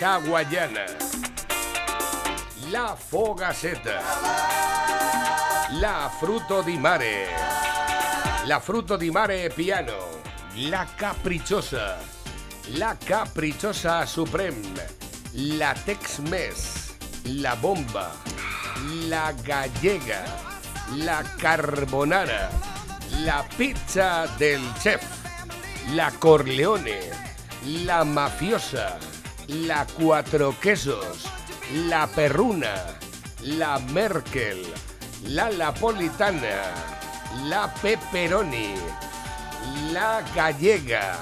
hawaiana, la fogaseta, la fruto di mare, la fruto di mare piano, la caprichosa, la caprichosa supreme, la Tex-Mex, la bomba, la gallega, la carbonara, la pizza del chef, la Corleone, la mafiosa, la cuatro quesos, la perruna, la Merkel, la napolitana, la pepperoni, la gallega,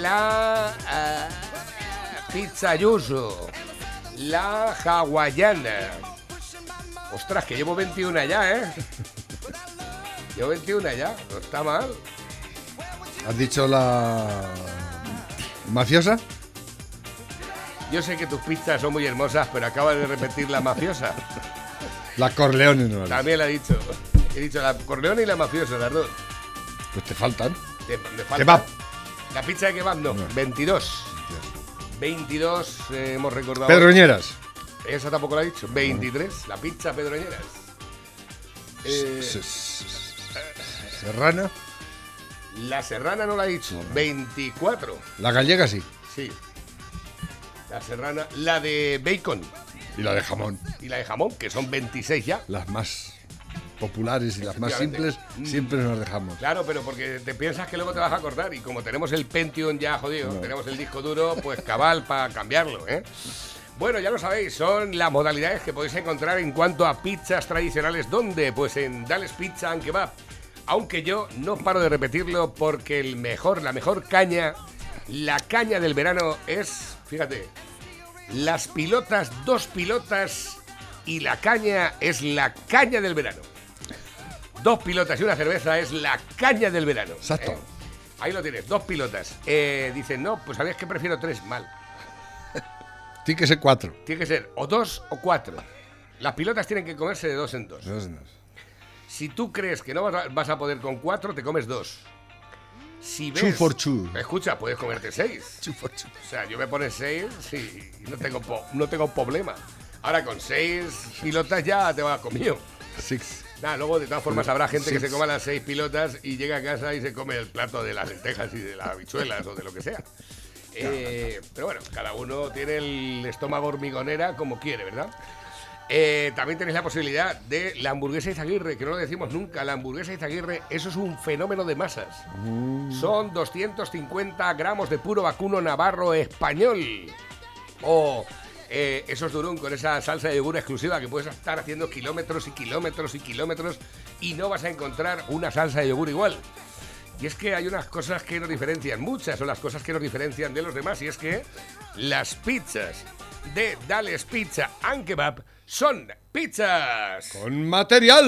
la ah, pizza yuso, la hawaiana. Ostras, que llevo 21 ya, ¿eh? Llevo 21 ya, no está mal. ¿Has dicho la mafiosa? Yo sé que tus pizzas son muy hermosas, pero acaba de repetir la mafiosa. La Corleone no. la- También la he dicho. He dicho la Corleone y la mafiosa, las dos. Pues te faltan. Te- falta- Kebab. La pizza de kebab no, 22. 22 eh, hemos recordado. Pedroñeras. Esa tampoco la he dicho. 23, la pizza pedroñeras. Eh, Serrana. la serrana no la he dicho. 24. La gallega sí. Sí. La serrana. La de bacon Y la de jamón. y la de jamón, que son 26 ya. Las más populares y las más simples Efectivamente. Mm. siempre nos dejamos. Claro, pero porque te piensas que luego te vas a acordar y como tenemos el Pentium ya jodido, tenemos el disco duro, pues cabal para cambiarlo, ¿eh? Bueno, ya lo sabéis, son las modalidades que podéis encontrar en cuanto a pizzas tradicionales. ¿Dónde? Pues en Dales Pizza and Kebab. Aunque yo no paro de repetirlo porque el mejor, la mejor caña, la caña del verano es, fíjate, las pilotas, dos pilotas y la caña es la caña del verano. Dos pilotas y una cerveza es la caña del verano. Exacto. ¿eh? Ahí lo tienes, dos pilotas. Eh, dicen, no, pues sabías que prefiero tres. Mal. Tiene que ser cuatro. Tiene que ser o dos o cuatro. Las pilotas tienen que comerse de dos en dos. Eso es- no. Si tú crees que no vas a, vas a poder con cuatro, te comes dos. Si ves, Two for two. Escucha, puedes comerte seis. Chu, fu, chu. O sea, yo me pones seis y no tengo, po- no tengo problema. Ahora con seis pilotas ya te vas comido. Six. Nada, luego de todas formas habrá gente que Sí. se coma las seis pilotas y llega a casa y se come el plato de las lentejas y de las habichuelas o de lo que sea. Eh, pero bueno, cada uno tiene el estómago hormigonera como quiere, ¿verdad? Eh, también tenéis la posibilidad de la hamburguesa Izaguirre, que no lo decimos nunca. La hamburguesa Izaguirre, eso es un fenómeno de masas. Son 250 gramos de puro vacuno navarro español. O eh, esos durum con esa salsa de yogur exclusiva que puedes estar haciendo kilómetros y kilómetros y kilómetros y no vas a encontrar una salsa de yogur igual. Y es que hay unas cosas que nos diferencian, muchas son las cosas que nos diferencian de los demás, y es que las pizzas de Dales Pizza and Kebab son pizzas. Con material.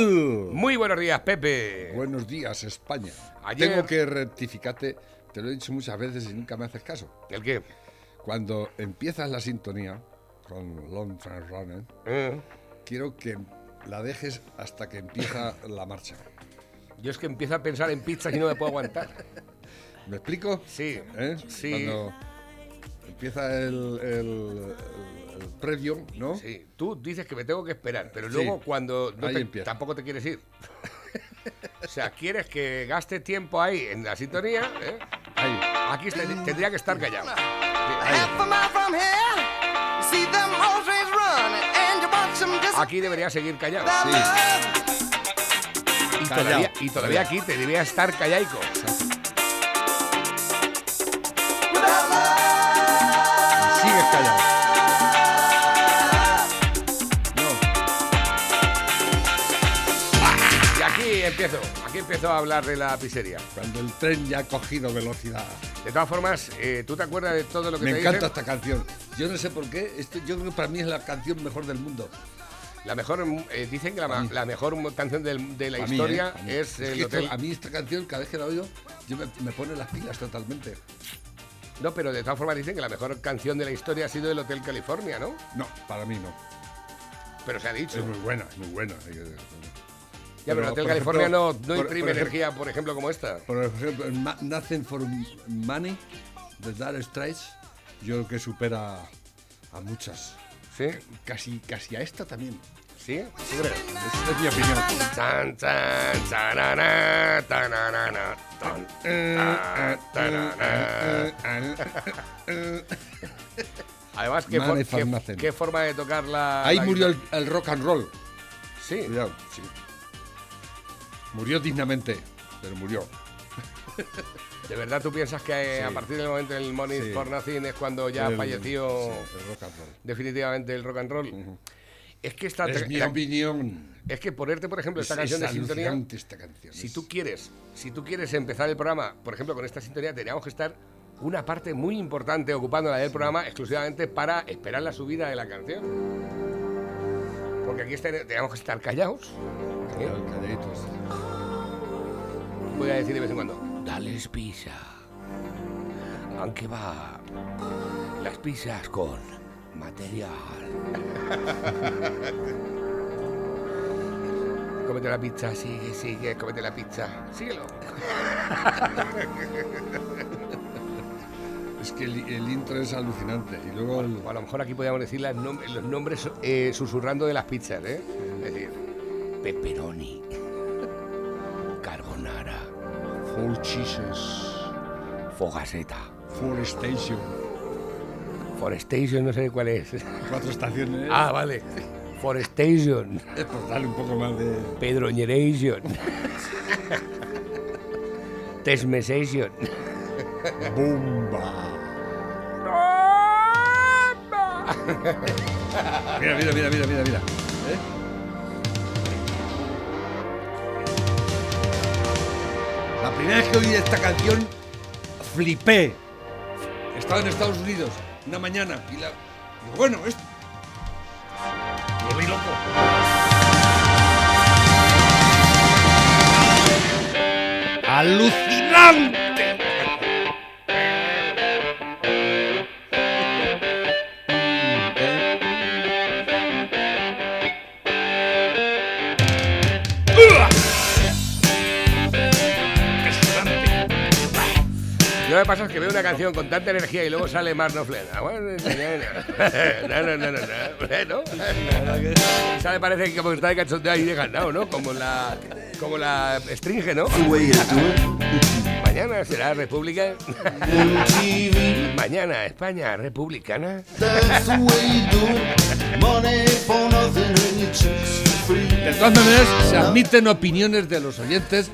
Muy buenos días, Pepe. Buenos días, España. Ayer- Tengo que rectificarte. Te lo he dicho muchas veces y nunca me haces caso. ¿El qué? Cuando empiezas la sintonía con Long Trans Runner, Eh, quiero que la dejes hasta que empieza la marcha. yo es que empiezo a pensar en pizzas y no me puedo aguantar. ¿Me explico? Sí, ¿Eh? sí. Cuando empieza el, el- el previo, ¿no? Sí, tú dices que me tengo que esperar, pero Sí. luego cuando no te- tampoco te quieres ir. o sea, quieres que gaste tiempo ahí en la sintonía, ¿eh? Ahí. aquí te- tendría que estar callado. Sí, just Aquí debería seguir callado. Y Callao. todavía, y todavía aquí te debería estar callaico. Empiezo, aquí empiezo a hablar de la pizzería. Cuando el tren ya ha cogido velocidad. De todas formas, eh, ¿tú te acuerdas de todo lo que Me te encanta dicen? esta canción. Yo no sé por qué. Esto, yo creo que para mí es la canción mejor del mundo. La mejor, eh, dicen que la, mejor canción de la Para mí, historia ¿eh? Es el que esto- hotel. a mí esta canción, cada vez que la oigo, yo me, me pone las pilas totalmente. No, pero de todas formas dicen que la mejor canción de la historia ha sido el Hotel California, ¿no? No, para mí no. Pero se ha dicho. Es muy buena, es muy buena. Ya, pero, el Hotel California ejemplo, no, no por- imprime por ejemplo- energía, por ejemplo, como esta. Por ejemplo, Nothing for Money, de Dire Straits, yo creo que supera a muchas. ¿Sí? Casi, casi a esta también. ¿Sí? ¿Tú crees? Es, es mi opinión. Tan. Además, ¿qué, for- Mane qué- Farnacen. qué forma de tocar la. Ahí la murió el rock and roll. Sí. Cuidado, sí. Murió dignamente, pero murió. ¿De verdad tú piensas que eh, a Sí. partir del momento del Money Sí. for Nothing es cuando ya El- falleció sí, el rock and roll. definitivamente el rock and roll? Es que esta. Es mi la- opinión. es que ponerte, por ejemplo, esta Es- canción es de sintonía. esta canción. Si tú quieres, si tú quieres empezar el programa, por ejemplo, con esta sintonía, teníamos que estar una parte muy importante ocupando la del programa exclusivamente para esperar la subida de la canción. Porque aquí teníamos que estar callados. ¿eh? Calladitos. Voy a decir de vez en cuando, dales pizza. Aunque va las pizzas con material. cómete la pizza, sigue, sigue, cómete la pizza. Síguelo. Es que el, el intro es alucinante. Y luego el, a lo mejor aquí podríamos decir las nom- los nombres eh, susurrando de las pizzas, ¿eh? Es decir, pepperoni, carbonara, Four Cheeses, fogaseta, Forestation. forestation, no sé cuál es. Cuatro estaciones. Ah, vale. Forestation, Es por darle un poco más de. pedroñeration, tesmesation. ¡Bomba! Mira, mira, mira, mira, mira, mira. ¿Eh? La primera vez que oí esta canción, flipé. Estaba en Estados Unidos una mañana y la. digo, bueno, esto. Lo vi loco. ¡Alucinante! Me pasa es que veo una canción con tanta energía y luego sale Knopfler. Ah, bueno, No, no, no, no, no. ¿No? Sale parece que como está de cachondeo ahí de ganado, ¿no? Como la, como la stringe, ¿no? Mañana será República. Mañana España republicana. De todas maneras, se admiten opiniones de los oyentes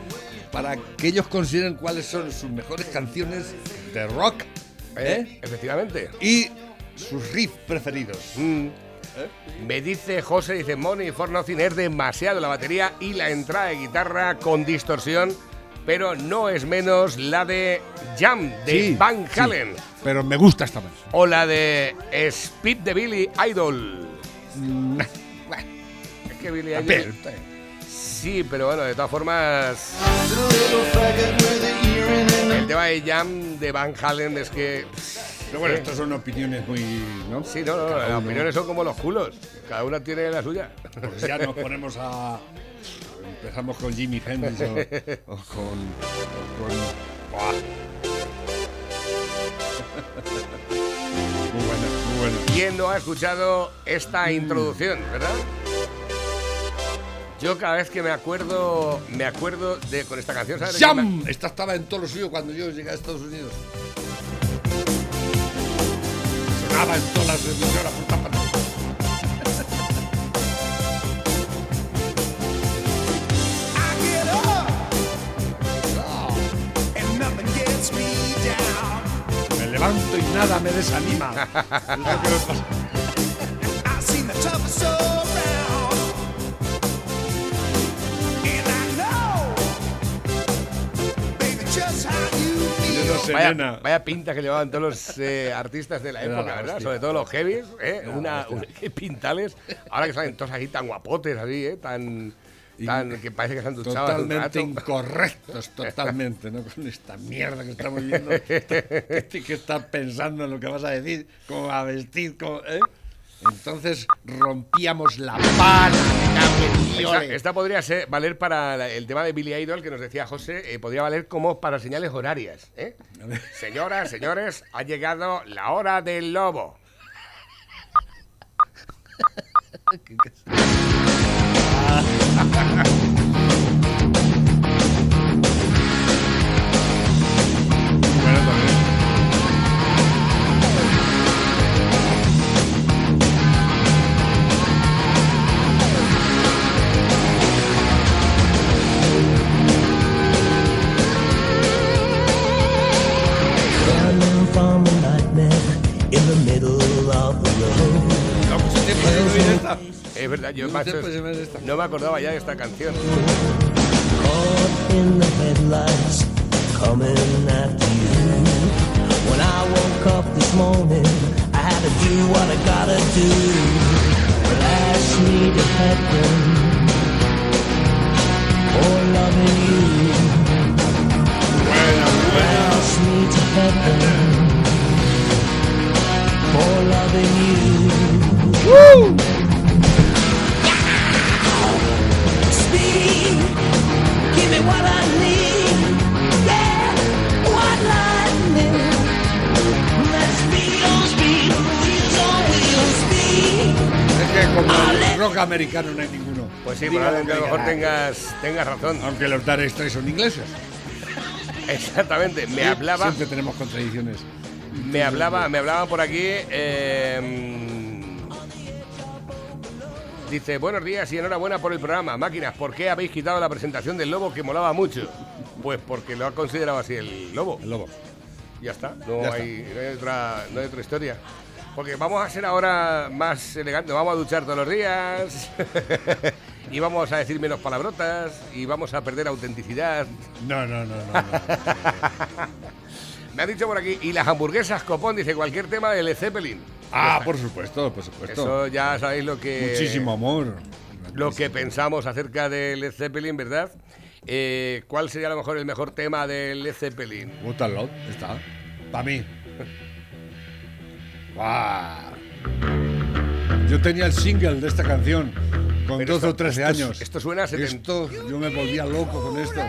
para que ellos consideren cuáles son sus mejores canciones de rock ¿eh? Efectivamente. y sus riffs preferidos. Mm. Me dice José, dice Money for Nothing es demasiado la batería y la entrada de guitarra con distorsión, pero no es menos la de Jam de Sí, Van sí, Halen pero me gusta esta más. o la de Speed de Billy Idol. Mm, Es que Billy Idol. Sí, pero bueno, de todas formas. El tema de Jam de Van Halen es que. Pero bueno, estas son opiniones muy. ¿no? Sí, no, no, las opiniones son como los culos. Cada una tiene la suya. Pues ya nos ponemos a. Empezamos con Jimmy Hendrix o, o con. o con- ¡Buah! Muy buena, muy buena. ¿Quién no ha escuchado esta introducción, verdad? Yo cada vez que me acuerdo, me acuerdo de con esta canción, ¿sabes? ¡Jam! Esta estaba en todo lo suyo cuando yo llegué a Estados Unidos. Sonaba en todas las emisoras por partes. Me levanto y nada me desanima. Yo no sé, Vaya, nena. vaya pinta que llevaban todos los eh, artistas de la época, ¿verdad? Sobre todo los heavies, ¿eh? Una, pintales. Ahora que salen todos aquí tan guapotes, así, ¿eh? Tan, tan que parece que se han duchado Totalmente incorrectos, totalmente, ¿no? Con esta mierda que estamos viendo. que que estar pensando en lo que vas a decir, cómo vas a vestir, cómo, ¿eh? Entonces rompíamos la pana. Esta, esta podría ser, valer para la- el tema de Billy Idol que nos decía José, eh, podría valer como para señales horarias. ¿eh? Señoras, señores, ha llegado la hora del lobo. Es verdad, yo No pues, no me acordaba ya de esta canción. Rock americano no hay ninguno. Pues sí, probablemente a lo que mejor tengas, tengas razón. Aunque los Dire Straits son ingleses. Exactamente, me Sí, hablaba, Siempre tenemos contradicciones. me hablaba, me hablaban por aquí. eh, dice, buenos días y enhorabuena por el programa. Máquinas, ¿por qué habéis quitado la presentación del lobo que molaba mucho? Pues porque lo ha considerado así el lobo. El lobo. Ya está, no, Ya hay, no hay otra, no hay otra historia. Porque vamos a ser ahora más elegantes, vamos a duchar todos los días y vamos a decir menos palabrotas y vamos a perder autenticidad. No, no, no, no. no. Me ha dicho por aquí, y las hamburguesas copón, dice cualquier tema de Led Zeppelin. Ah, por supuesto, por supuesto. Eso ya sabéis lo que... Muchísimo amor. Lo que pensamos acerca de Led Zeppelin, ¿verdad? Eh, ¿Cuál sería a lo mejor el mejor tema de Led Zeppelin? What a Lot, está. Para mí. Guau. Yo tenía el single de esta canción con Pero 12 o esto- 13 esto- años. esto suena a Esto, yo me volvía loco con esto.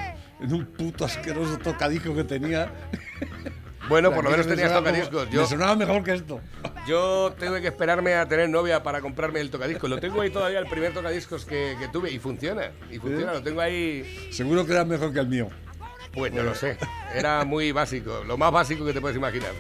En un puto asqueroso tocadisco que tenía. Bueno, por lo menos me tenías como- tocadiscos. Me Yo, sonaba mejor que esto. Yo tengo que esperarme a tener novia para comprarme el tocadiscos. Lo tengo ahí todavía, el primer tocadiscos que, que tuve, y funciona. Y funciona, lo tengo ahí. Seguro que era mejor que el mío. Pues no lo sé. Era muy básico, lo más básico que te puedes imaginar.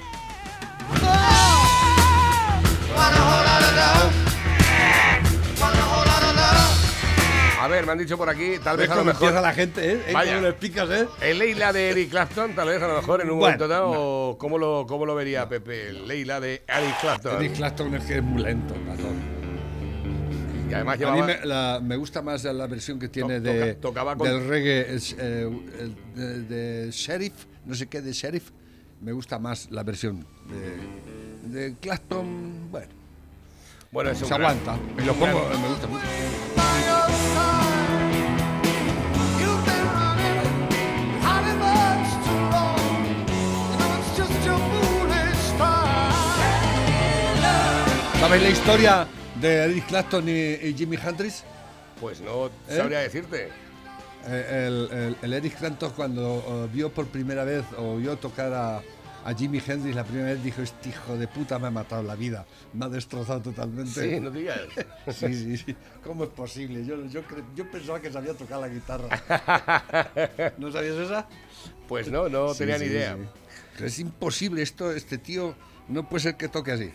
A ver, me han dicho por aquí, tal vez ¿Ves a lo mejor. empieza la gente, eh? Vaya. ¿Cómo explicas, eh? El Leila de Eric Clapton, tal vez a lo mejor en un Bueno, momento dado. o ¿cómo, lo, ¿Cómo lo vería Pepe? El Leila de Eric Clapton. Eric Clapton es que es muy lento, ratón. Y además A mí llevaba. me, la- me gusta más la versión que tiene To- de, toca- tocaba con- del reggae, es, eh, de, de Sheriff, no sé qué, de Sheriff. Me gusta más la versión de, de Clapton. Bueno, Bueno, es un se gran- aguanta. es Lo pongo, me gusta mucho. ¿Sabes la historia de Eric Clapton y, y Jimi Hendrix? Pues no ¿Eh? sabría decirte. Eh, el, el- el Eric Clapton cuando eh, vio por primera vez o vio tocar a, a Jimi Hendrix la primera vez dijo, este hijo de puta me ha matado la vida, me ha destrozado totalmente. Sí, no digas. Sí, sí, sí. ¿Cómo es posible? Yo, yo, yo pensaba que sabía tocar la guitarra. ¿No sabías esa? Pues no, no Sí, tenía sí, ni idea. sí. Es imposible esto, este tío no puede ser que toque así.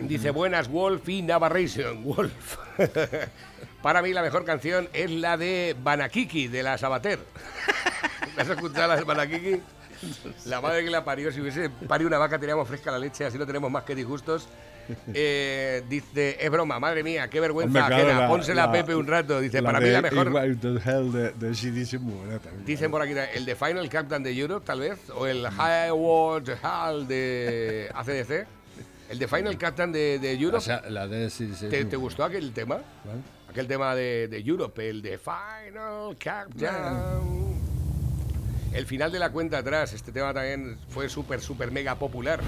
Dice buenas Wolf y Navarration. Wolf. Para mí la mejor canción es la de Banakiki de la Sabater. ¿Has escuchado la de Banakiki? La madre que la parió, si hubiese parido una vaca teníamos fresca la leche, así no tenemos más que disgustos. Eh, dice, es broma, madre mía, qué vergüenza Hombre, claro, ajena, la- pónsela a Pepe un rato. Dice, para mí la mejor. De, de CDC muy buena también. Dicen por aquí, el de Final Countdown de Europe, tal vez, o el High World Hall de ACDC. El de Final Countdown de, de Europe. O sea, la de CDC. ¿Te, te gustó aquel tema? Aquel tema de, de Europe, el de Final Countdown. El final de la cuenta atrás, este tema también fue súper, súper mega popular.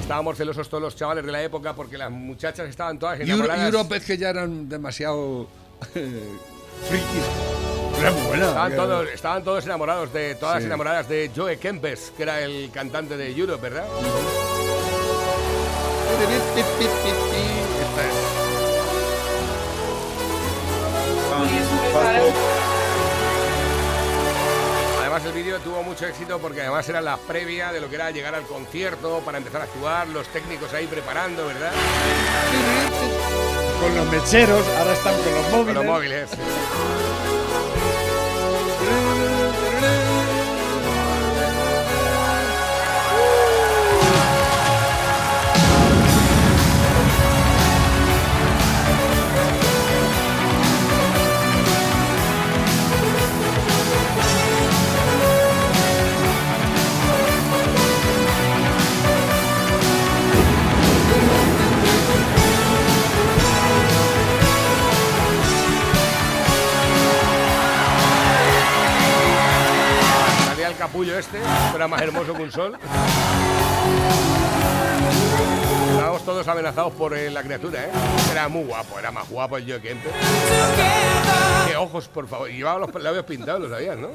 estábamos celosos todos los chavales de la época porque las muchachas estaban todas Euro- enamoradas. Europe es que ya eran demasiado eh, frikis. Buena. Estaban todos, estaban todos enamorados de, todas Sí. enamoradas de Joe Kempes, que era el cantante de Europe, ¿verdad? Además el vídeo tuvo mucho éxito porque además era la previa de lo que era llegar al concierto para empezar a actuar, los técnicos ahí preparando, ¿verdad? Con los mecheros, ahora están con los Con móviles. los móviles. Capullo este, que era más hermoso que un sol. Estábamos todos amenazados por eh, la criatura, ¿eh? Era muy guapo, era más guapo el Joe Kempes. Qué ojos, por favor. Y llevaba los labios pintados, lo sabías, ¿no?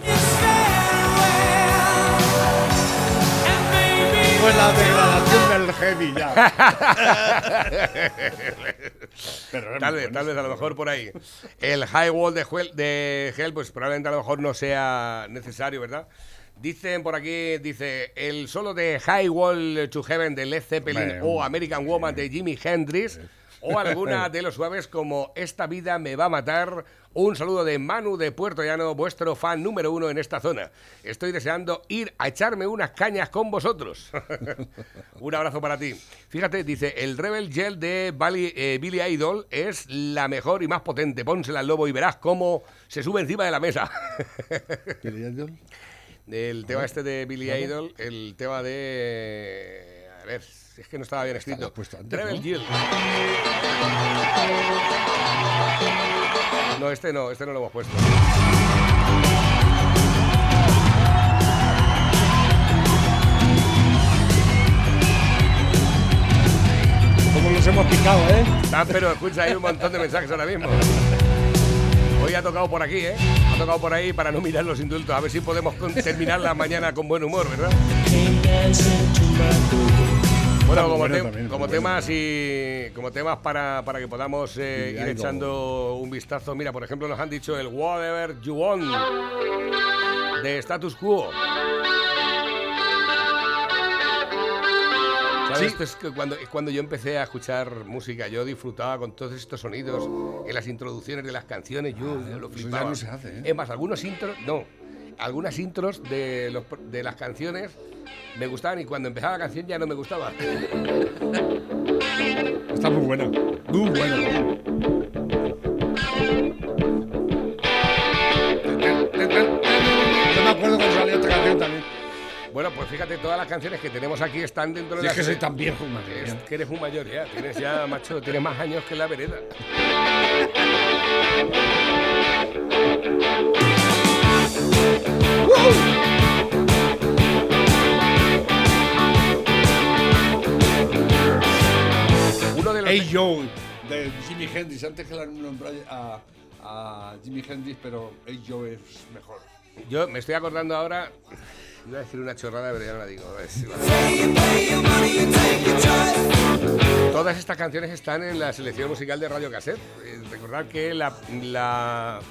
Pues la degradación del heavy ya. Pero Tal vez, tal vez, a lo mejor por ahí. El high wall de, Hell- de Hell, pues probablemente a lo mejor no sea necesario, ¿verdad? Dicen por aquí, dice, el solo de High Wall to Heaven de Led Zeppelin Hombre, o. American Woman de Jimi Hendrix o alguna de los suaves como Esta vida me va a matar. Un saludo de Manu de Puerto Llano, vuestro fan número uno en esta zona. Estoy deseando ir a echarme unas cañas con vosotros. Un abrazo para ti. Fíjate, dice, el Rebel Gel de Bali- eh, Billy Idol es la mejor y más potente. Pónsela al lobo y verás cómo se sube encima de la mesa. El tema este de Billy Idol, el tema de... A ver, es que no estaba bien escrito. antes, Rebel ¿no? No, este no, este no lo hemos puesto. Como los hemos picado, ¿eh? Ah, pero escucha, hay un montón de mensajes ahora mismo. Hoy ha tocado por aquí, ¿eh? Ha tocado por ahí para no mirar los indultos. A ver si podemos terminar la mañana con buen humor, ¿verdad? Bueno, como, bueno te- también, como está bueno. temas y como temas para, para que podamos eh, ir echando un vistazo. Mira, por ejemplo, nos han dicho el Whatever You Want de Status Quo. Sí. Esto es que cuando, es cuando yo empecé a escuchar música, yo disfrutaba con todos estos sonidos en las introducciones de las canciones, yo, yo lo flipaba. no se hace, ¿eh? Es más, algunos intros, no, algunas intros de, los, de las canciones me gustaban y cuando empezaba la canción ya no me gustaba. Está muy buena. Muy buena. Yo me acuerdo cuando salía esta canción también. Bueno, pues fíjate, todas las canciones que tenemos aquí están dentro de Si las es que soy tan viejo, Es que eres un mayor ya, tienes ya, macho, tienes más años que la vereda. Uno de los Hey Joe, de Jimi Hendrix. Antes que la nombré a, a Jimi Hendrix, pero Hey Joe es mejor. Yo me estoy acordando ahora. Iba a decir una chorrada, pero ya no la digo. Todas estas canciones están en la selección musical de Radio Cassette. Eh, Recordad que la, la,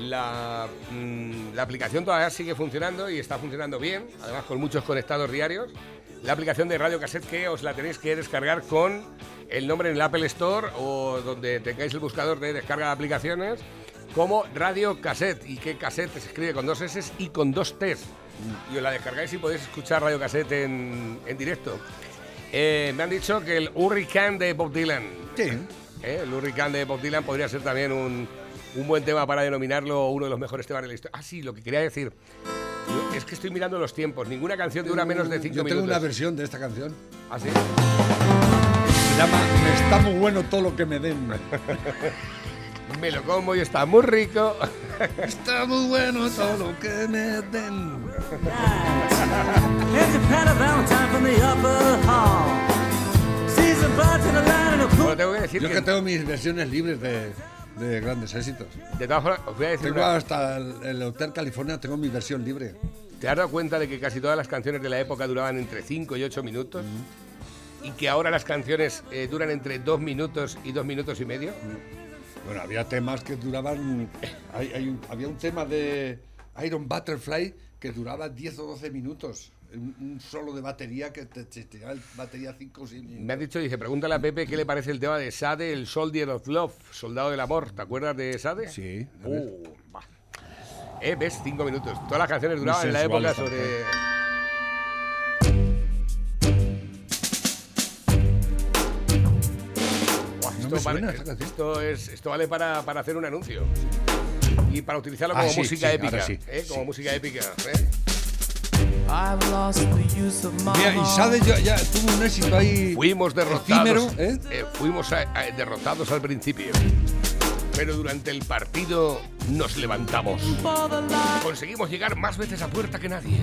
la, mm, la aplicación todavía sigue funcionando y está funcionando bien, además con muchos conectados diarios. La aplicación de Radio Cassette que os la tenéis que descargar con el nombre en el Apple Store o donde tengáis el buscador de descarga de aplicaciones como Radio Cassette y que cassette se escribe con dos S y con dos T's. Y os la descargáis y podéis escuchar Radio Cassette en, en directo. Eh, me han dicho que el Hurricane de Bob Dylan. Sí. ¿eh? El Hurricane de Bob Dylan podría ser también un, un buen tema para denominarlo uno de los mejores temas de la historia. Ah, sí, lo que quería decir. Yo- es que estoy mirando los tiempos. Ninguna canción dura menos de 5 Yo tengo minutos. una versión de esta canción. ¿Ah, sí? Se llama Me está muy bueno todo lo que me den. Me lo como y está muy rico. está muy bueno todo lo que me den. The upper hall. decir Yo que, que tengo mis versiones libres de, de grandes éxitos. de todas formas, os voy a decir Tengo una- hasta el, el Hotel California, tengo mi versión libre. ¿Te has dado cuenta de que casi todas las canciones de la época duraban entre 5 y 8 minutos? Y que ahora las canciones eh, duran entre 2 minutos y 2 minutos y medio. Bueno, había temas que duraban. hay- hay un- había un tema de Iron Butterfly que duraba 10 o 12 minutos. Un, un solo de batería que te, te batería 5 o 6 minutos. Me ha dicho, dice, pregúntale a Pepe qué le parece el tema de Sade, el Soldier of Love, Soldado del Amor. ¿Te acuerdas de Sade? Sí. Uh. Eh, ves, 5 minutos. Todas las canciones duraban en la época sobre... No esto, me suena vale, esto es, esto vale para, para hacer un anuncio. Y para utilizarlo Ah, como sí, música sí, épica. sí, ¿eh? Como sí. música épica. ¿eh? I've lost the use of my Mira, y Sade ya, ya tuvo un éxito ahí. Fuimos derrotados. efímero, ¿eh? eh, fuimos a- a- derrotados al principio. Pero durante el partido nos levantamos. Conseguimos llegar más veces a puerta que nadie.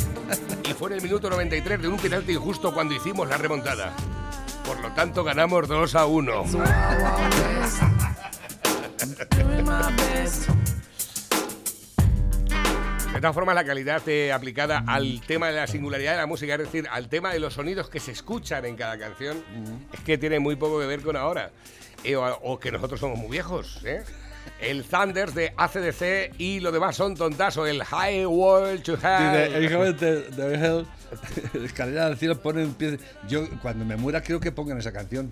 Y fue en el minuto 93 de un penalti injusto cuando hicimos la remontada. Por lo tanto, ganamos 2 a 1. Wild, wild west. Doing my best. De todas formas, la calidad eh, aplicada al tema de la singularidad de la música, es decir, al tema de los sonidos que se escuchan en cada canción, es que tiene muy poco que ver con ahora. Eh, o, o que nosotros somos muy viejos. ¿eh? El Thunders de ACDC y lo demás son tontas o el High World to Hell. el joven de, Hell, escalera al cielo, pone un pie. Yo, cuando me muera, quiero que pongan esa canción.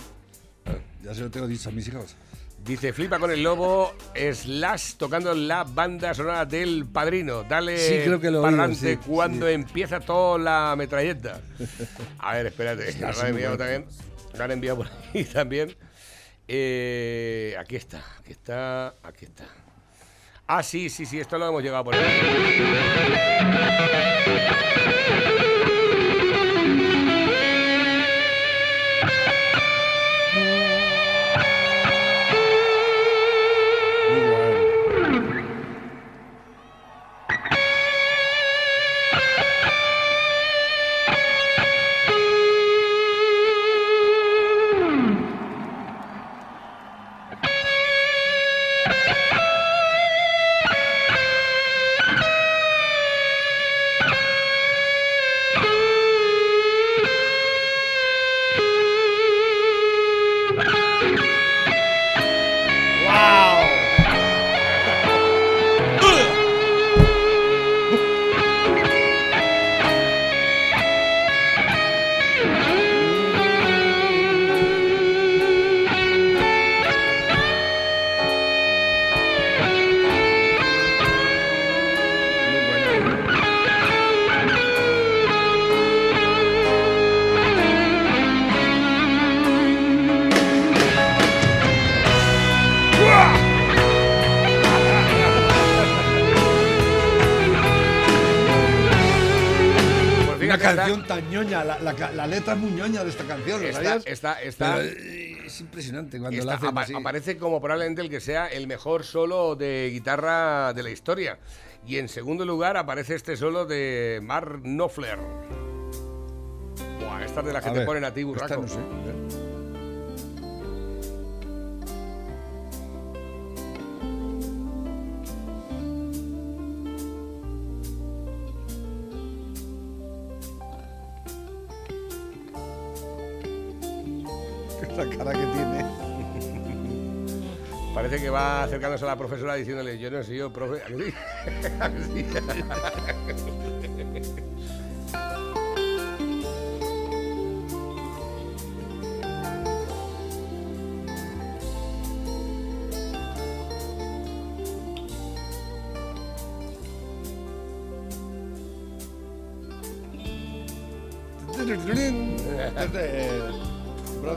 Ya se lo tengo dicho a mis hijos. Dice, flipa con el lobo, Slash tocando la banda sonora del padrino. Dale Sí, creo que lo oído, pa'lante sí, cuando sí. empieza toda la metralleta. A ver, espérate, lo han enviado también. Lo han enviado por ahí también. Eh, aquí está, aquí está, aquí está. Ah, sí, sí, sí, esto lo hemos llegado por ahí. Está- canción tan ñoña, la, la ca- la letra es muy ñoña de esta canción, ¿lo Está, sabías? está, está, Pero, es impresionante cuando Está- la hacen apa- así. aparece como probablemente el que sea el mejor solo de guitarra de la historia. Y en segundo lugar aparece este solo de Mark Knopfler. Buah, esta es de la que A te ver, ponen a ti, esta burraco. no sé, a ver. La cara que tiene. Parece que va acercándose a la profesora diciéndole, yo no he sido profe. ¿A que sí? ¿A que sí?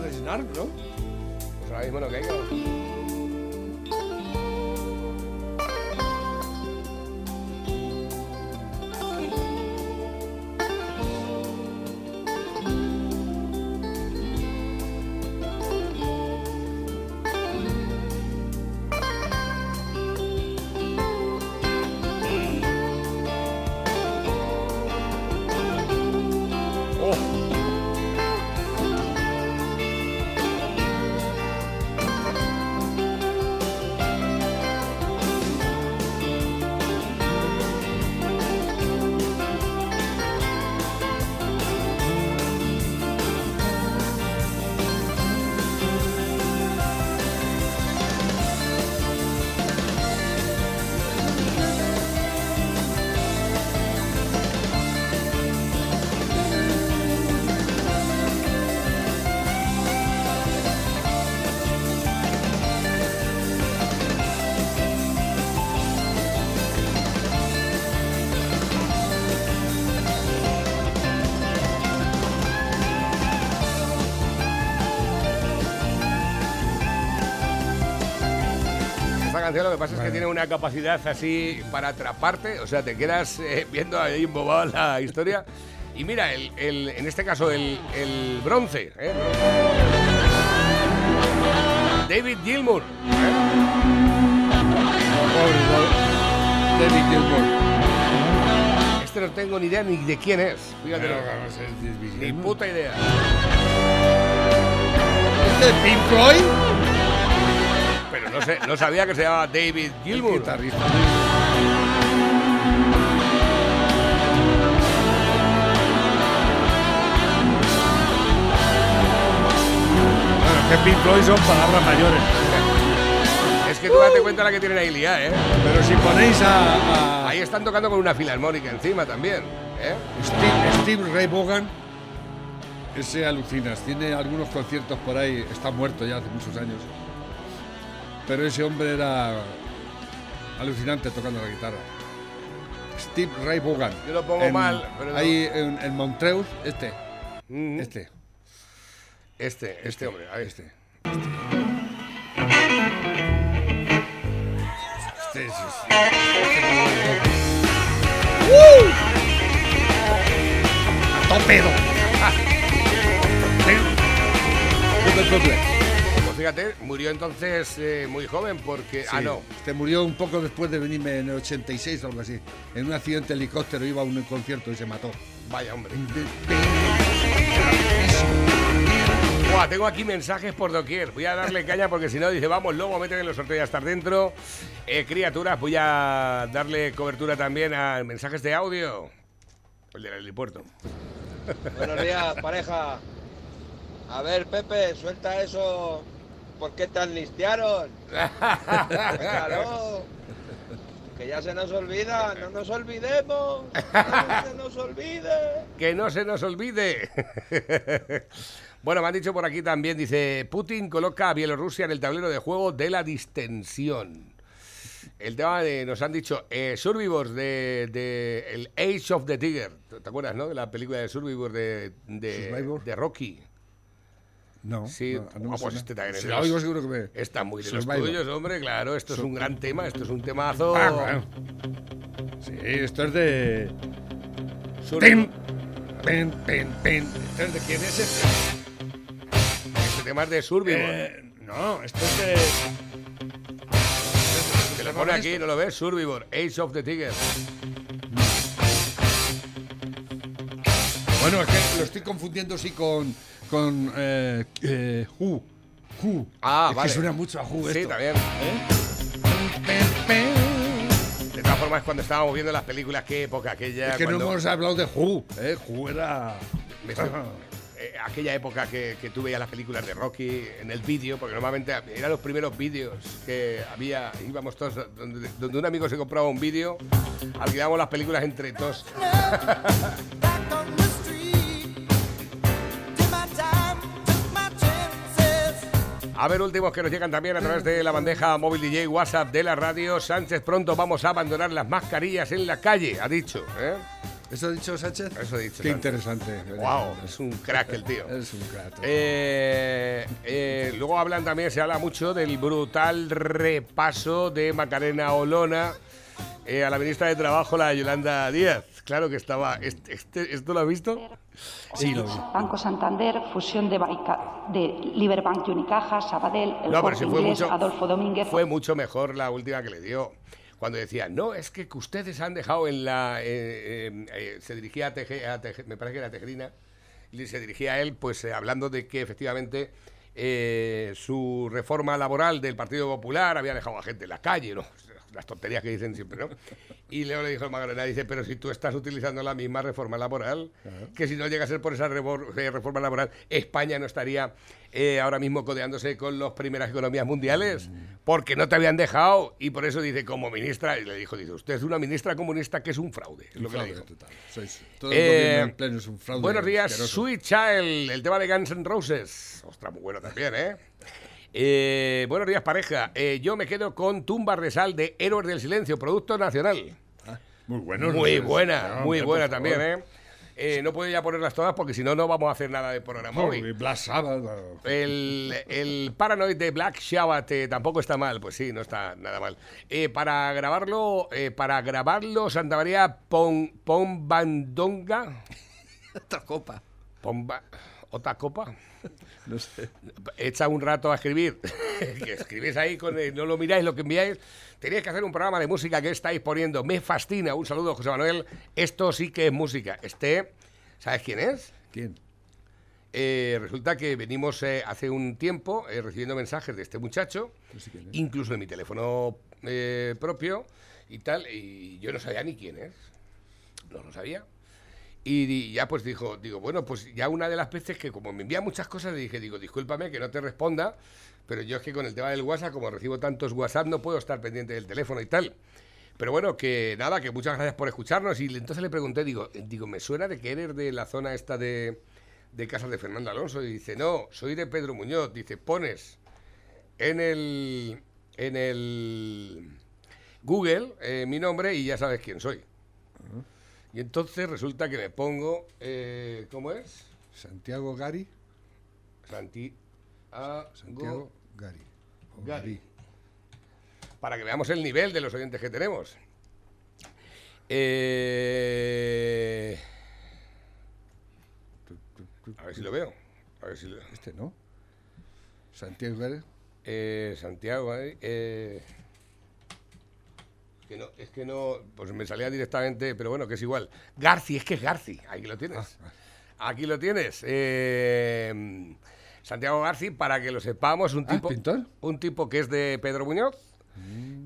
Es de ¿no? Pues ahora mismo no caigo. Canción, lo que pasa es que tiene una capacidad así para atraparte, o sea, te quedas eh, viendo ahí embobado la historia. Y mira, el, el- en este caso, el, el bronce. ¿eh? David Gilmour. Pobre David Gilmour. Este no tengo ni idea ni de quién es. Fíjate, ni puta idea. ¿Este es Pink Floyd? No sé, no sabía que se llamaba David Gilmour. Guitarrista. Bueno, es que Pink Floyd son palabras mayores. Es que tú date cuenta la que tienen ahí liada, ¿eh? Pero si ponéis a, a Ahí están tocando con una filarmónica encima también, ¿eh? Steve, Steve Ray Vaughan, ese alucinas. Tiene algunos conciertos por ahí. Está muerto ya hace muchos años. Pero ese hombre era alucinante tocando la guitarra. Steve Ray Vaughan. Yo lo pongo mal, pero no. Ahí en, en Montreux, este. Mm, Este. Este, este hombre, a ver. Este. Este es. ¡Uh! ¡A topedo! Pues fíjate, murió entonces eh, muy joven porque... Ah, no. Este murió un poco después de venirme en el 86 o algo así. En un accidente de helicóptero iba a un concierto y se mató. Vaya, hombre. Buah, tengo aquí mensajes por doquier. Voy a darle caña porque si no dice, vamos, luego meten en los sorteos a estar dentro. Eh, criaturas, voy a darle cobertura también a mensajes de audio. El del helipuerto. Buenos días, pareja. A ver, Pepe, suelta eso. ¿Por qué te listearon? Claro. Que ya se nos olvida, no nos olvidemos. No se nos olvide. Que no se nos olvide. bueno, me han dicho por aquí también, dice, Putin coloca a Bielorrusia en el tablero de juego de la distensión. El tema de, nos han dicho, eh, Survivors de, de el Age of the Tiger. ¿Te acuerdas, no? De la película de Survivors de, de, ¿Survivor? de Rocky. No. Sí, no, no me ah, pues este también es Si los- oigo seguro que me. Está muy de los tuyos, hombre, claro. Esto es un gran tema, esto es un temazo. Ah, bueno. Sí, esto es de. Survivor. Pen, pen, pen. ¿Esto es de quién es este? Este tema es de Survivor. Eh, no, esto es de. Te lo pone aquí, ¿no lo ves? Survivor, Age of the Tiger. Bueno, es que lo estoy confundiendo, sí, con. con. Eh, eh, Who. Who. Ah, es vale. que suena mucho a Who Sí, esto. también. De todas formas, cuando estábamos viendo las películas, qué época aquella. Es que cuando- no hemos hablado de Who. ¿eh? Who era. Eh, aquella época que, que tú veías las películas de Rocky en el vídeo, porque normalmente eran los primeros vídeos que había, íbamos todos, donde, donde un amigo se compraba un vídeo, alquilábamos las películas entre todos. A ver, últimos que nos llegan también a través de la bandeja móvil DJ WhatsApp de la radio. Sánchez, pronto vamos a abandonar las mascarillas en la calle, ha dicho. ¿eh? ¿Eso ha dicho Sánchez? Eso ha dicho Qué Sánchez. interesante. Wow, es un crack el tío. Es un crack. Eh, eh, luego hablan también, se habla mucho del brutal repaso de Macarena Olona eh, a la ministra de Trabajo, la Yolanda Díaz. Claro que estaba. Este, este- ¿Esto lo has visto? Sí, lo vi. Banco Santander, fusión de, Baica- de Liberbank y Unicaja, Sabadell, el No, pero Corte si fue Inglés, mucho, Adolfo Domínguez. fue mucho mejor la última que le dio. Cuando decía, no, es que ustedes han dejado en la. eh, eh, eh, se dirigía a, Teje- a Teje- me parece que era Tejerina, y se dirigía a él, pues hablando de que efectivamente eh, su reforma laboral del Partido Popular había dejado a gente en la calle, ¿no? Las tonterías que dicen siempre, ¿no? Y Leo le dijo al Magdalena, dice, pero si tú estás utilizando la misma reforma laboral, que si no llega a ser por esa eh, reforma laboral, España no estaría eh, ahora mismo codeándose con las primeras economías mundiales, porque no te habían dejado, y por eso dice, como ministra, y le dijo, dice, usted es una ministra comunista que es un fraude, es lo que le Fraude dijo. total. Sois- todo el Eh, en pleno es un fraude. buenos días, asqueroso. Sweet Child, el tema de Guns N' Roses. Ostras, muy bueno también, ¿eh? Eh, buenos días, pareja. Eh, yo me quedo con Tumbas de Sal de Héroes del Silencio, producto nacional. Muy bueno. Muy ¿no? buena, No, muy hombre, buena también, favor. ¿eh? Eh, no puedo ya ponerlas todas porque si no, no vamos a hacer nada de programa Oh, hoy. El, el Paranoid de Black Sabbath eh, tampoco está mal, pues sí, no está nada mal. Eh, para grabarlo, eh, para grabarlo, Santa María Pon, Pombandonga, Esta copa. Pomba, otra copa, No sé. echa un rato a escribir, que escribís ahí, con el- no lo miráis, lo que enviáis. Tenéis que hacer un programa de música que estáis poniendo. Me fascina. Un saludo, José Manuel. Esto sí que es música. Este, ¿sabes quién es? ¿Quién? Eh, resulta que venimos eh, hace un tiempo eh, recibiendo mensajes de este muchacho, No sé quién es. incluso de mi teléfono eh, propio y tal, y yo no sabía ni quién es. No lo sabía. Y ya pues dijo, digo, bueno, pues ya una de las veces que como me envía muchas cosas, le dije, digo, discúlpame que no te responda, pero yo es que con el tema del WhatsApp, como recibo tantos WhatsApp, no puedo estar pendiente del teléfono y tal. Pero bueno, que nada, que muchas gracias por escucharnos. Y entonces le pregunté, digo, digo, me suena de que eres de la zona esta de, de casa de Fernando Alonso. Y dice, no, soy de Pedro Muñoz. Dice, pones en el, en el Google eh, mi nombre y ya sabes quién soy. Y entonces resulta que me pongo, eh, ¿cómo es? Santiago Gari. Santiago Santiago Gari. Gari. para que veamos el nivel de los oyentes que tenemos. Eh, a ver si lo veo. A ver si lo Este, ¿no? Santiago Gari. eh, Santiago, eh, que no, es que no, pues me salía directamente, pero bueno, que es igual. Garci, es que es Garci, aquí lo tienes. Aquí lo tienes. eh, Santiago Garci, para que lo sepamos, un Ah, tipo. Mm. un tipo que es de Pedro Muñoz.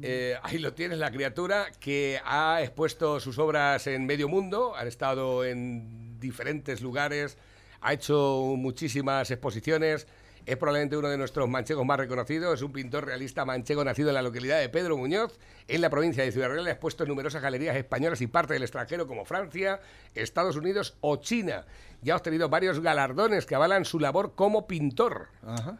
Eh, ahí lo tienes, la criatura que ha expuesto sus obras en medio mundo, ha estado en diferentes lugares, ha hecho muchísimas exposiciones, es probablemente uno de nuestros manchegos más reconocidos, es un pintor realista manchego nacido en la localidad de Pedro Muñoz, en la provincia de Ciudad Real, ha expuesto en numerosas galerías españolas y parte del extranjero como Francia, Estados Unidos o China. Ya ha obtenido varios galardones que avalan su labor como pintor. Ajá.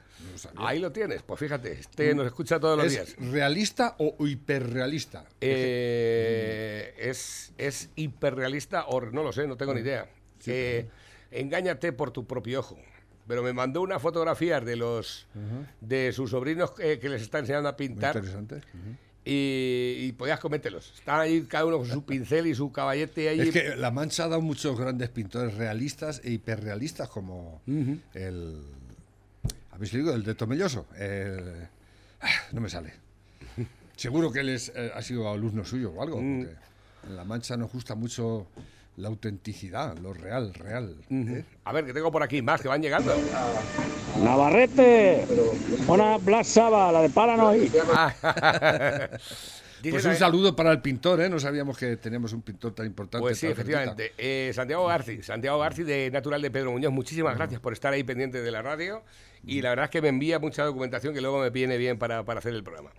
No. Ahí lo tienes, pues fíjate, este nos escucha todos los días. ¿Es realista o hiperrealista? Eh, es, es hiperrealista o no lo sé, no tengo ni idea. Eh, engáñate por tu propio ojo. Pero me mandó una fotografía de los de sus sobrinos eh, que les está enseñando a Muy pintar interesante. Y, y podías comértelos. Están ahí cada uno con su pincel y su caballete ahí. Es que La Mancha ha dado muchos grandes pintores realistas e hiperrealistas como el... ¿Habéis leído? El de Tomelloso. El- ah, no me sale. Seguro que él es, eh, ha sido alumno suyo o algo. porque en La Mancha nos gusta mucho la autenticidad, lo real, real. ¿eh? A ver, que tengo por aquí más que van llegando. Navarrete, una Black Sabbath, la de Paranoid. Pues un también- saludo para el pintor, ¿eh? No sabíamos que teníamos un pintor tan importante. Pues sí, efectivamente. Eh, Santiago Garci, Santiago Garci de Natural de Pedro Muñoz, muchísimas gracias por estar ahí pendiente de la radio y la verdad es que me envía mucha documentación que luego me viene bien para, para hacer el programa.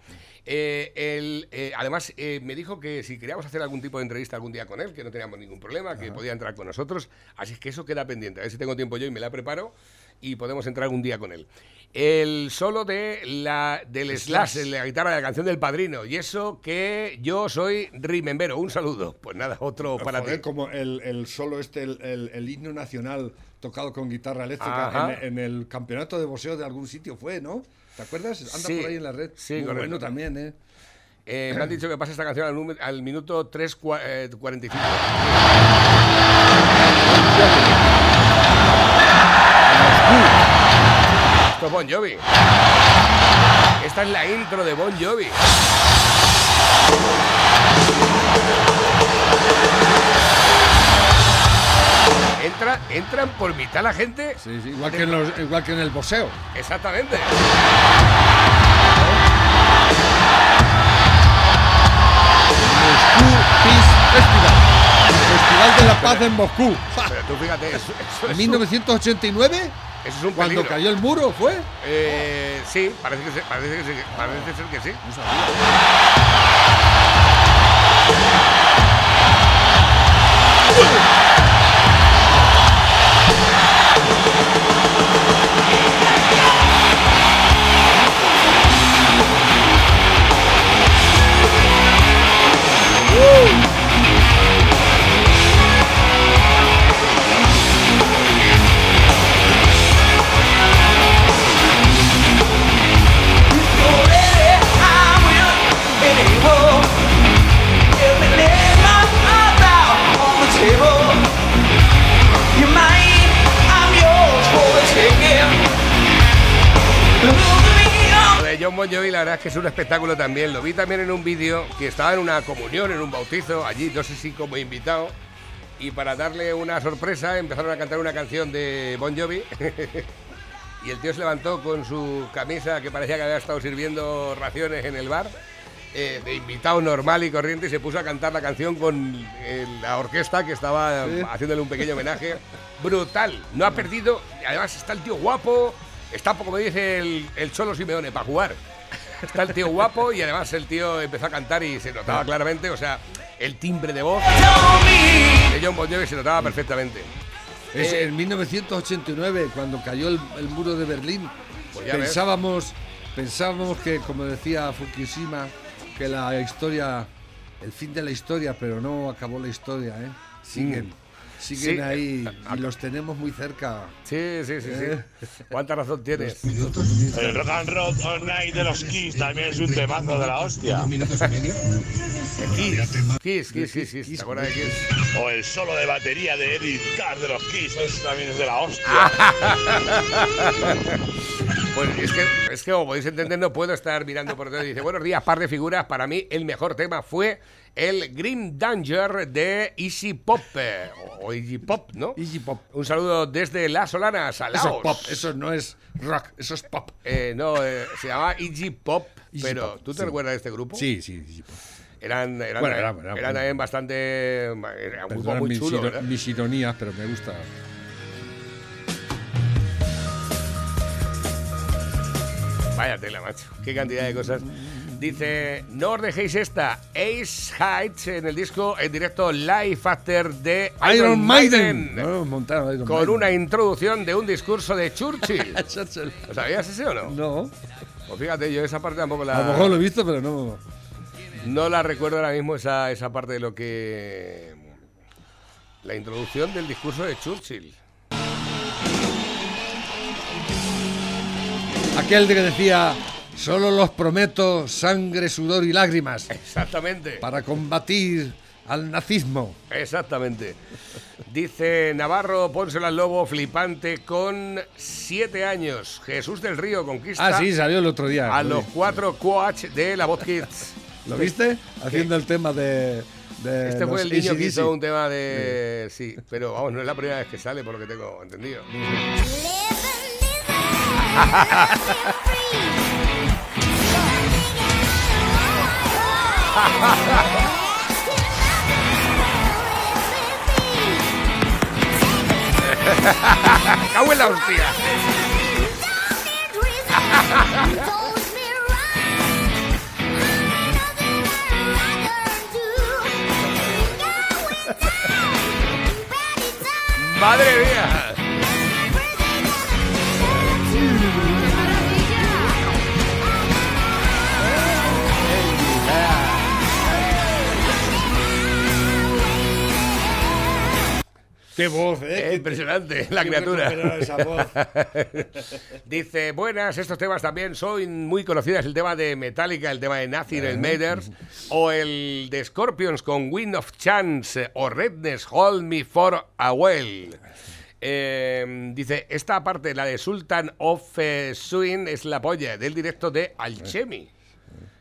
Eh, el, eh, además, eh, me dijo que si queríamos hacer algún tipo de entrevista algún día con él, que no teníamos ningún problema, que podía entrar con nosotros, así es que eso queda pendiente. A ver si tengo tiempo yo y me la preparo y podemos entrar un día con él. El solo de la, del slash, en la guitarra de la canción del padrino. Y eso que yo soy Rimembero. Un saludo. Pues nada, otro para Joder, ti. como el, el solo este, el, el- el himno nacional tocado con guitarra eléctrica en, en el campeonato de boxeo de algún sitio fue, ¿no? ¿Te acuerdas? Anda Sí, por ahí en la red. sí, Muy correcto. bueno también, ¿eh? Eh, me han dicho que pasa esta canción al, al minuto 3.45. Esto es Bon Jovi. Esta es la intro de Bon Jovi. Entra, entran por mitad la gente. Sí, sí, igual, que en los- igual que en el boxeo. Exactamente. Moscú Peace Festival. Festival de la Paz en Moscú. Pero tú fíjate, eso, eso ¿En es, 1989? un, eso es un Cuando peligro. cayó el muro, ¿fue? Eh, sí, parece, que se- parece, que se- parece ser que sí. No sabía. Bon Jovi la verdad es que es un espectáculo también. Lo vi también en un vídeo que estaba en una comunión, en un bautizo, allí, no sé si como invitado. Y para darle una sorpresa empezaron a cantar una canción de Bon Jovi. y el tío se levantó con su camisa que parecía que había estado sirviendo raciones en el bar. eh, de invitado normal y corriente y se puso a cantar la canción con eh, la orquesta que estaba haciéndole un pequeño homenaje. Brutal, no ha perdido. Además está el tío guapo, está, como dice el, el Cholo Simeone, para jugar. Está el tío guapo y además el tío empezó a cantar y se notaba claramente, o sea, el timbre de voz de John Bon Jovi se notaba perfectamente. Es Eh, en 1989, cuando cayó el, el muro de Berlín, Pues ves. pensábamos, pensábamos que, como decía Fukushima, que la historia, el fin de la historia, pero no acabó la historia, ¿eh? Siguen, siguen. Sí. ahí y los tenemos muy cerca. Sí, sí, sí, Eh. sí. ¿Cuánta razón tienes? El Rock and Roll All Night de los Kiss también es un temazo de la hostia. Kiss, Kiss, Kiss, Kiss, Kiss. ¿Te acuerdas de Kiss? O el solo de batería de Edith Carr de los Kiss, eso también es de la hostia. Pues es que, es que, como podéis entender, no puedo estar mirando por detrás. Dice, buenos días, par de figuras. Para mí, el mejor tema fue el Grim Danger de Easy Pop. eh, O, o Easy Pop, ¿no? Easy Pop. Un saludo desde Las Solanas, a Eso es pop, eso no es rock, eso es pop. Eh, no, eh, se llama Easy Pop. Easy pero, Pop, ¿tú te sí. recuerdas de este grupo? Sí, sí, Easy Pop. Eran, eran, Bueno, era- eran, era bueno. bastante. Era un grupo mis ironías, pero me gusta. Vaya tela, macho. Qué cantidad de cosas. Dice, no os dejéis esta. Ace Heights en el disco en directo Live After de Iron Maiden. Iron Con Maiden. una introducción de un discurso de Churchill. Churchill. ¿Lo sabías ese o no? No, Pues fíjate, yo esa parte tampoco la... a lo mejor lo he visto, pero no. No la recuerdo ahora mismo, esa, esa parte de lo que... La introducción del discurso de Churchill. Aquel de que decía, solo los prometo sangre, sudor y lágrimas Exactamente. para combatir al nazismo. Exactamente. Dice Navarro, pónselo al lobo, flipante, con siete años. Jesús del Río conquista Ah, sí, salió el otro día. a lo los cuatro coach de la Voz Kids. ¿Lo viste? Haciendo el tema de. de Este fue el niño que hizo un tema de... Sí, pero vamos, no es la primera vez que sale, por lo que tengo entendido. ¡Cago en la hostia! ¡Madre mía! ¡Qué voz, eh! impresionante la Qué criatura. esa voz. Dice, buenas, estos temas también son muy conocidas. El tema de Metallica, el tema de Nazir, el Maiders, o el de Scorpions con Wind of Chance, o Redness, Hold Me For a While. Eh, dice, esta parte, la de Sultan of eh, Swing, es la polla del directo de Alchemy.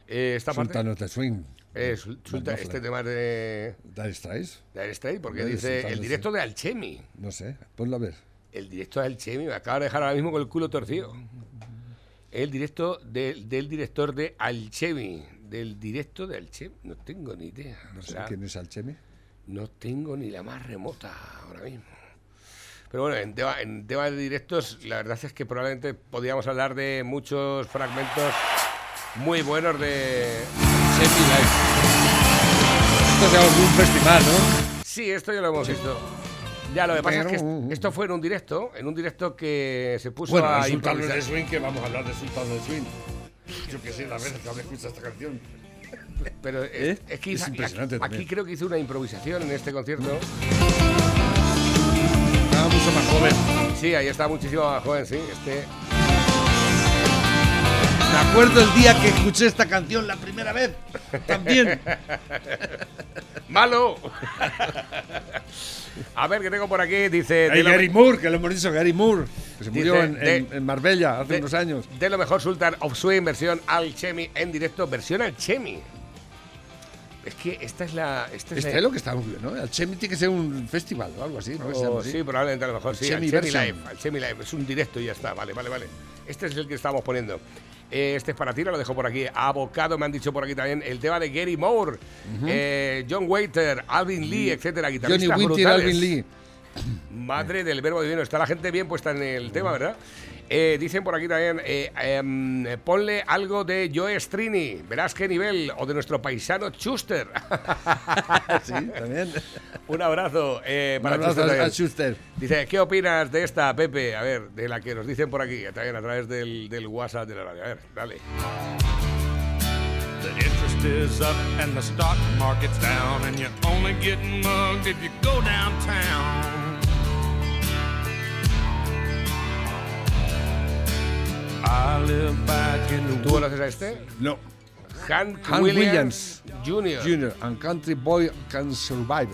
Eh, esta parte... Sultan of the Swing. Sultan- no, este tema de... ¿Dire Straits? de Straight, porque dice el directo de Alchemy. No sé, ponlo a ver. El directo de Alchemy me acaba de dejar ahora mismo con el culo torcido. El directo del- del director de Alchemy. Del directo de Alchemy. No tengo ni idea. No O sé sea, quién es Alchemy. no tengo ni la más remota ahora mismo. Pero bueno, en tema, en tema de directos, la verdad es que probablemente podríamos hablar de muchos fragmentos muy buenos de... Semi Live. Esto es algún festival, ¿no? Sí, esto ya lo hemos visto. Ya, lo que pasa es que esto fue en un directo, en un directo que se puso Bueno, a improvisar. the Swing, que vamos a hablar de Sultan of the Swing. Yo que sé, la vez que habré escuchado esta canción. Pero es, ¿Eh? es que Es impresionante aquí, aquí creo que hizo una improvisación en este concierto. Estaba mucho más joven. Sí, ahí está muchísimo más joven, sí. Este. Me acuerdo el día que escuché esta canción la primera vez. También. ¡Malo! A ver, que tengo por aquí, dice... Lo- Gary Moore, que lo hemos dicho, Gary Moore, que se murió Dice, en, de- en- en Marbella hace de- unos años. De lo mejor Sultan of Swing, versión Alchemy en directo, versión Alchemy. Es que esta es la... Esta es Este la- es lo que está muy bien, ¿no? El Chemi tiene que ser un festival o algo así, ¿no? Oh, sí, probablemente a lo mejor sí. Alchemy Alchemy version. Live, Alchemy Live. Es un directo y ya está. Vale, vale, vale. Este es el que estamos poniendo. Eh, Este es para ti, lo dejo por aquí. Abocado, me han dicho por aquí también. El tema de Gary Moore, eh, John Waiter, Alvin Lee, etcétera. Johnny Winter. Alvin Lee. Madre del verbo divino. Está la gente bien puesta en el tema, ¿verdad? Eh, dicen por aquí también, eh, em, ponle algo de Joe Strini, verás qué nivel, o de nuestro paisano Schuster. Sí, también. Un abrazo eh, Un para abrazo Schuster a Schuster. Dice, ¿qué opinas de esta, Pepe? A ver, de la que nos dicen por aquí, también a través del, del WhatsApp de la radio. A ver, dale. The interest is up and the stock market's down, and you're only getting mugged if you go downtown. ¿Tú conoces a este? No. Hank, Hank Williams, Jr. Junior and Country Boy Can Survive.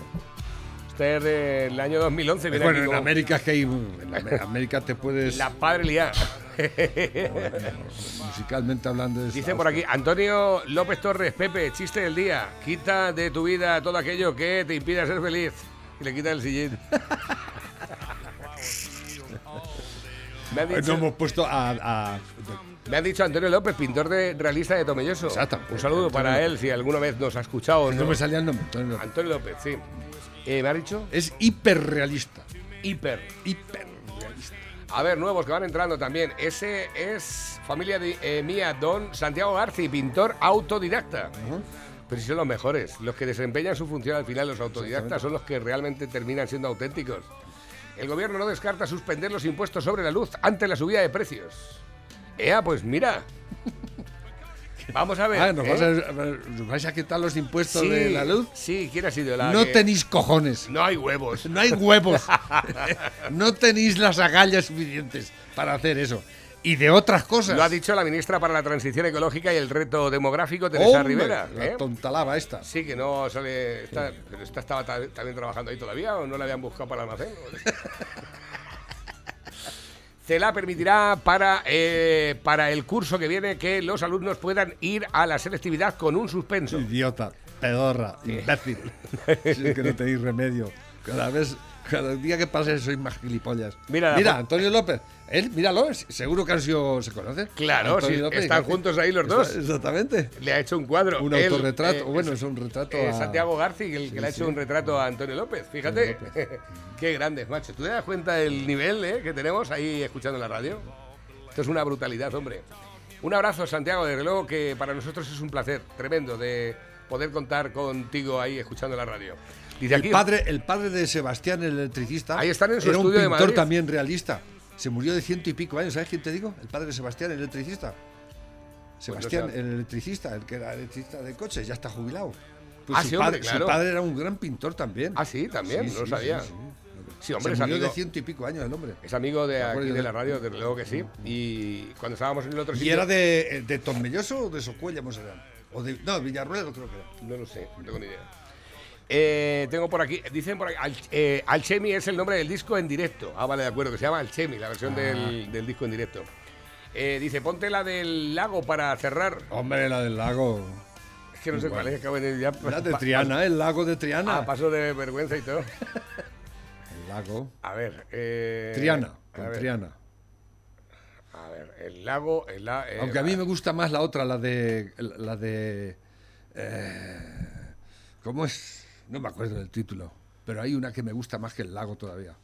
Este es del año 2011. Viene Bueno, aquí en como América que hay. En Am- América te puedes. La padre liada. musicalmente hablando. es Dicen por aquí, Antonio López Torres, Pepe, chiste del día. Quita de tu vida todo aquello que te impida ser feliz. Y le quita el sillín. Me No dicho, hemos puesto a. a- me han dicho Antonio López, pintor de realista de Tomelloso. Exacto. Un saludo para él si alguna vez nos ha escuchado. no ¿no? me salía el nombre. Antonio López. Antonio López, sí. Eh, ¿Me ha dicho? Es hiperrealista. Hiper. Hiperrealista. A ver, nuevos que van entrando también. Ese es familia de, eh, mía, don Santiago Garci, pintor autodidacta. Pero si son los mejores. Los que desempeñan su función al final, los autodidactas, son los que realmente terminan siendo auténticos. El gobierno no descarta suspender los impuestos sobre la luz ante la subida de precios. Ea, pues mira. Vamos a ver. Ah, ¿nos, ¿eh? vas a, nos vais a quitar los impuestos Sí, de la luz? Sí, ¿quién ha sido la No que- tenéis cojones. No hay huevos. No hay huevos. no tenéis las agallas suficientes para hacer eso. Y de otras cosas. Lo ha dicho la ministra para la Transición Ecológica y el Reto Demográfico, Teresa Hombre, Rivera. La ¿eh? tontalaba esta. Sí, que no sale. Esta, pero esta estaba ta- también trabajando ahí todavía o no la habían buscado para el almacén. CELA permitirá para, eh, para el curso que viene que los alumnos puedan ir a la selectividad con un suspenso. Idiota, pedorra, imbécil. Si es que no tenéis remedio. Cada vez, cada día que pase sois más gilipollas. Mira Mira. Antonio López. Él, míralo, seguro que han sido, se conocen. Claro, sí, López están García. juntos ahí los dos. Exactamente. Le ha hecho un cuadro. Un Él, autorretrato. eh, bueno, es un retrato. Eh, a- Santiago Garci, el que le ha hecho un retrato a Antonio López. Fíjate, qué grandes, macho. ¿Tú te das cuenta del nivel eh, que tenemos ahí escuchando la radio? Esto es una brutalidad, hombre. Un abrazo, Santiago, desde luego que para nosotros es un placer tremendo de poder contar contigo ahí escuchando la radio. Dice El padre, el padre de Sebastián, el electricista, Ahí están en su era un de pintor Madrid. también realista. Se murió de ciento y pico años. ¿Sabes quién te digo? El padre de Sebastián, el electricista. Sebastián, Pues sé. el electricista, el que era electricista de coches, ya está jubilado. Ah, su, sí, hombre, padre, su claro. padre era un gran pintor también. Ah, sí, también, Sí, no lo sabía. sí, hombre, Se es murió amigo, de ciento y pico años el hombre. es amigo de aquí de la radio, desde luego que sí. Y cuando estábamos en el otro ¿Y sitio... era de, de Tormelloso o de Socuella, Monserrat? O de, no, Villarruel creo que era. No lo sé, no tengo ni idea. Eh, tengo por aquí, dicen por aquí, Al- eh, Alchemy es el nombre del disco en directo. Ah, vale, de acuerdo, que se llama Alchemy, la versión Ah. del, del disco en directo. Eh, dice, ponte la del lago para cerrar. Hombre, la del lago. Es que no sé cuál es, acabo de ya. La de Triana, el lago de Triana. Ah, paso de vergüenza y todo. el lago. A ver. Eh, Triana, a ver, Triana. A ver, el lago. el la- eh, Aunque a mí me gusta más la otra, la de. La de. ¿Cómo es? No me acuerdo del título. Pero hay una que me gusta más que el lago todavía.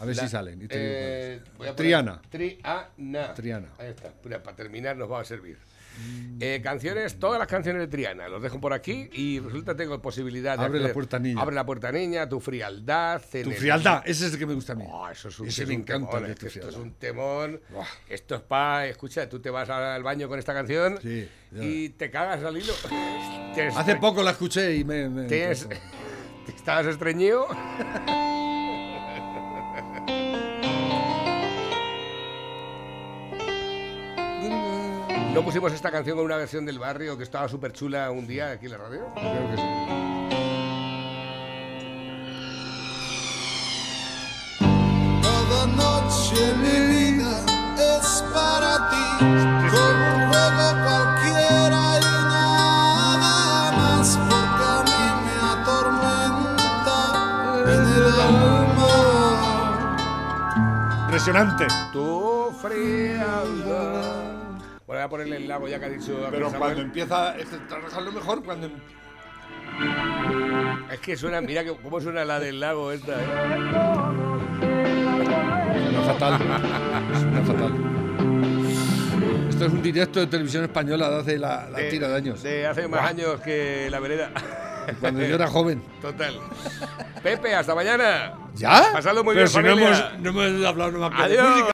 A ver la- si salen. y te digo eh, es. voy a Triana. Triana. Triana. Ahí está. Mira, para terminar nos va a servir. Eh, canciones, todas las canciones de Triana, los dejo por aquí y resulta tengo posibilidad de Abre la acceder. puerta, niña. Abre la puerta niña, tu frialdad. Tu el- frialdad, ese es el que me gusta a mí. Oh, eso es un, Ese es me un encanta, es tu que esto es un temón. Buah. Esto es para, escucha, tú te vas al baño con esta canción Sí, y te cagas al hilo. Hace estre- poco la escuché y me. me- estabas estreñido. ¿No pusimos esta canción con una versión del barrio que estaba súper chula un día aquí en la radio? Creo que sí. Noche mi vida es para ti, Impresionante. Tu frialdad. Bueno, voy a ponerle el lago ya que ha dicho Pero Samuel. cuando empieza, es que trabajarlo mejor cuando em- Es que suena, mira que, cómo suena la del lago esta, ¿eh? Suena fatal. Suena fatal. Esto es un directo de televisión española de hace la, la tira de años. De hace más años que la vereda. Cuando yo era joven. Total. Pepe, hasta mañana. ¿Ya? Pasadlo muy Pero bien, si no hemos, no hemos hablado de Adiós. música.